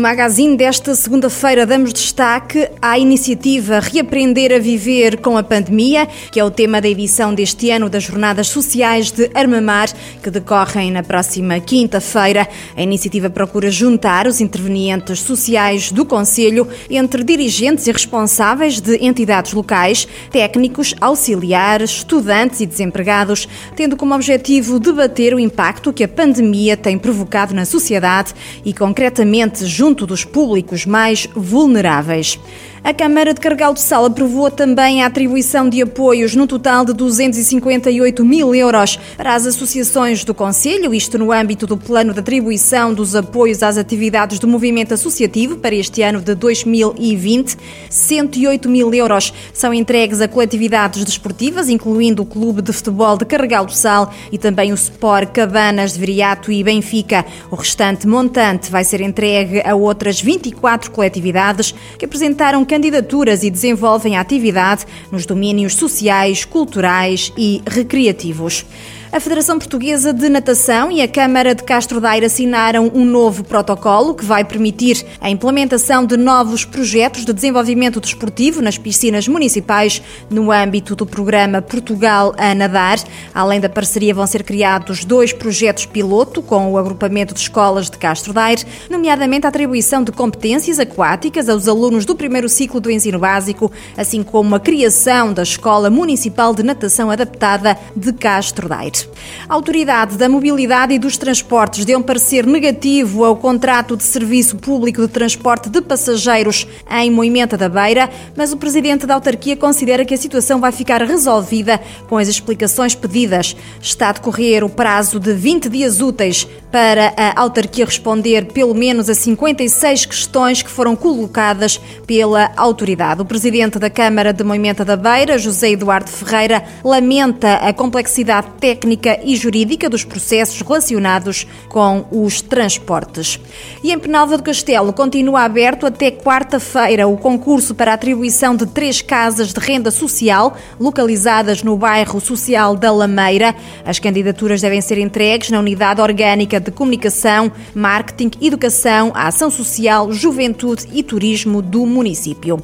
Magazine desta segunda-feira damos destaque à iniciativa Reaprender a Viver com a Pandemia, que é o tema da edição deste ano das Jornadas Sociais de Armamar, que decorrem na próxima quinta-feira. A iniciativa procura juntar os intervenientes sociais do Conselho entre dirigentes e responsáveis de entidades locais, técnicos, auxiliares, estudantes e desempregados, tendo como objetivo debater o impacto que a pandemia tem provocado na sociedade e, concretamente, junto dos públicos mais vulneráveis. A Câmara de Carregal do Sal aprovou também a atribuição de apoios no total de 258 mil euros para as associações do Conselho, isto no âmbito do plano de atribuição dos apoios às atividades do movimento associativo para este ano de 2020. 108 mil euros são entregues a coletividades desportivas, incluindo o Clube de Futebol de Carregal do Sal e também o Sport Cabanas de Viriato e Benfica. O restante montante vai ser entregue a outras 24 coletividades que apresentaram candidaturas e desenvolvem atividade nos domínios sociais, culturais e recreativos. A Federação Portuguesa de Natação e a Câmara de Castro Daire assinaram um novo protocolo que vai permitir a implementação de novos projetos de desenvolvimento desportivo nas piscinas municipais no âmbito do programa Portugal a Nadar. Além da parceria, vão ser criados dois projetos piloto com o agrupamento de escolas de Castro Daire, nomeadamente a atribuição de competências aquáticas aos alunos do primeiro ciclo do ensino básico, assim como a criação da Escola Municipal de Natação Adaptada de Castro Daire. A Autoridade da Mobilidade e dos Transportes deu um parecer negativo ao contrato de serviço público de transporte de passageiros em Moimenta da Beira, mas o presidente da autarquia considera que a situação vai ficar resolvida com as explicações pedidas. Está a decorrer o prazo de 20 dias úteis para a autarquia responder pelo menos a 56 questões que foram colocadas pela autoridade. O presidente da Câmara de Moimenta da Beira, José Eduardo Ferreira, lamenta a complexidade técnica e jurídica dos processos relacionados com os transportes. E em Penalva do Castelo continua aberto até quarta-feira o concurso para a atribuição de três casas de renda social localizadas no bairro social da Lameira. As candidaturas devem ser entregues na Unidade Orgânica de Comunicação, Marketing, Educação, Ação Social, Juventude e Turismo do município.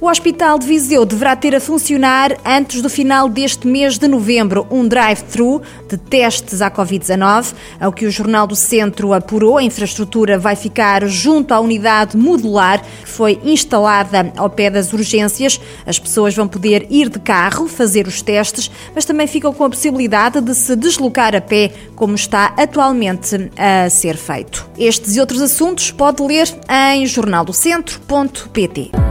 O Hospital de Viseu deverá ter a funcionar antes do final deste mês de novembro um drive-thru de testes à Covid-19. Ao que o Jornal do Centro apurou, a infraestrutura vai ficar junto à unidade modular que foi instalada ao pé das urgências. As pessoas vão poder ir de carro, fazer os testes, mas também ficam com a possibilidade de se deslocar a pé, como está atualmente a ser feito. Estes e outros assuntos pode ler em jornaldocentro.pt.